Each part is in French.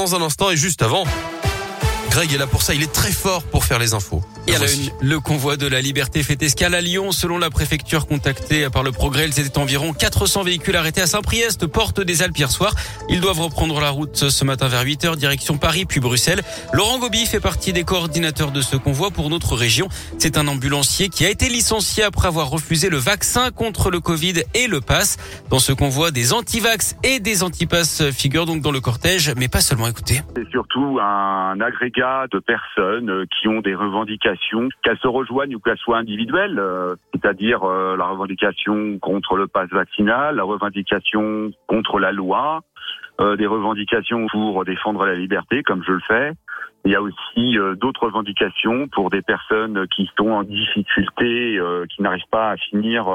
dans un instant et juste avant. Greg est là pour ça, il est très fort pour faire les infos. Et la une, le convoi de la liberté fait escale à Lyon. Selon la préfecture contactée par le progrès, ils étaient environ 400 véhicules arrêtés à Saint-Priest, porte des Alpes hier soir. Ils doivent reprendre la route ce matin vers 8 heures, direction Paris puis Bruxelles. Laurent Gobi fait partie des coordinateurs de ce convoi pour notre région. C'est un ambulancier qui a été licencié après avoir refusé le vaccin contre le Covid et le pass. Dans ce convoi, des antivax et des antipasses figurent donc dans le cortège, mais pas seulement. Écoutez. C'est surtout un agrégat de personnes qui ont des revendications qu'elles se rejoignent ou qu'elles soient individuelles, euh, c'est-à-dire euh, la revendication contre le pass vaccinal, la revendication contre la loi, euh, des revendications pour défendre la liberté, comme je le fais. Il y a aussi d'autres revendications pour des personnes qui sont en difficulté, qui n'arrivent pas à finir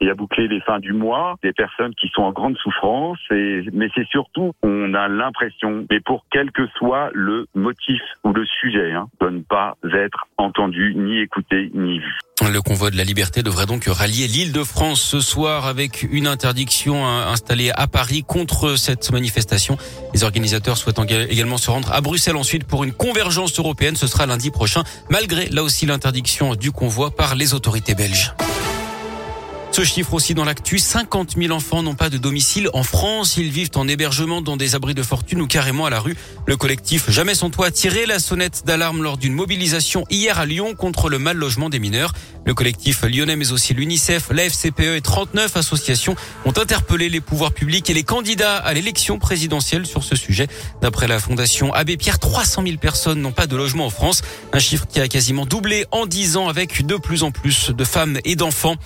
et à boucler les fins du mois, des personnes qui sont en grande souffrance. Et, mais c'est surtout, on a l'impression, mais pour quel que soit le motif ou le sujet, hein, de ne pas être entendu, ni écouté, ni vu. Le convoi de la liberté devrait donc rallier l'île de France ce soir avec une interdiction installée à Paris contre cette manifestation. Les organisateurs souhaitent également se rendre à Bruxelles ensuite pour une convergence européenne. Ce sera lundi prochain, malgré là aussi l'interdiction du convoi par les autorités belges. Ce chiffre aussi dans l'actu, 50 000 enfants n'ont pas de domicile en France. Ils vivent en hébergement dans des abris de fortune ou carrément à la rue. Le collectif Jamais sans toit a tiré la sonnette d'alarme lors d'une mobilisation hier à Lyon contre le mal logement des mineurs. Le collectif lyonnais mais aussi l'UNICEF, la FCPE et 39 associations ont interpellé les pouvoirs publics et les candidats à l'élection présidentielle sur ce sujet. D'après la fondation Abbé Pierre, 300 000 personnes n'ont pas de logement en France. Un chiffre qui a quasiment doublé en 10 ans avec de plus en plus de femmes et d'enfants.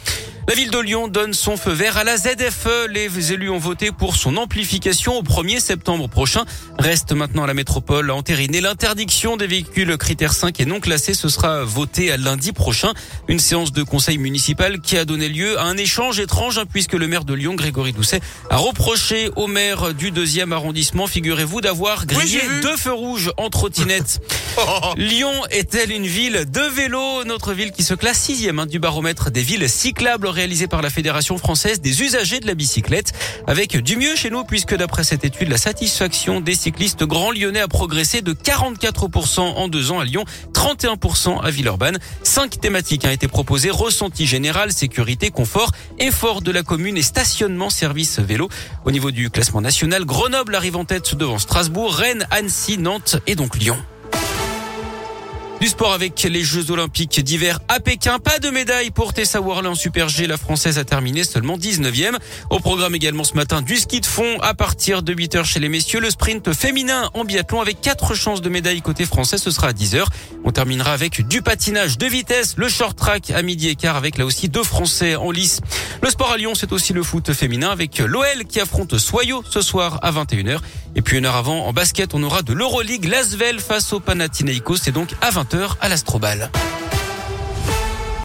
La ville de Lyon donne son feu vert à la ZFE. Les élus ont voté pour son amplification au 1er septembre prochain. Reste maintenant à la métropole à entériner l'interdiction des véhicules critères 5 et non classés. Ce sera voté à lundi prochain. Une séance de conseil municipal qui a donné lieu à un échange étrange hein, puisque le maire de Lyon, Grégory Doucet, a reproché au maire du deuxième arrondissement, figurez-vous, d'avoir grillé deux feux rouges en trottinette. Lyon est-elle une ville de vélo? Notre ville qui se classe sixième hein, du baromètre des villes cyclables réalisé par la Fédération française des usagers de la bicyclette. Avec du mieux chez nous, puisque d'après cette étude, la satisfaction des cyclistes grands lyonnais a progressé de 44% en deux ans à Lyon, 31% à Villeurbanne. Cinq thématiques ont été proposées. Ressenti général, sécurité, confort, effort de la commune et stationnement service vélo. Au niveau du classement national, Grenoble arrive en tête devant Strasbourg, Rennes, Annecy, Nantes et donc Lyon. Du sport avec les Jeux Olympiques d'hiver à Pékin. Pas de médaille pour Tessa Worley Super G. La Française a terminé seulement 19e. Au programme également ce matin du ski de fond à partir de 8h chez les messieurs. Le sprint féminin en biathlon avec quatre chances de médaille côté français. Ce sera à 10h. On terminera avec du patinage de vitesse, le short track à midi et quart avec là aussi deux Français en lice. Le sport à Lyon, c'est aussi le foot féminin avec l'OL qui affronte Soyo ce soir à 21h. Et puis une heure avant, en basket, on aura de l'Euroleague Lasvel face au Panathinaikos. C'est donc à 20h à l'Astrobal.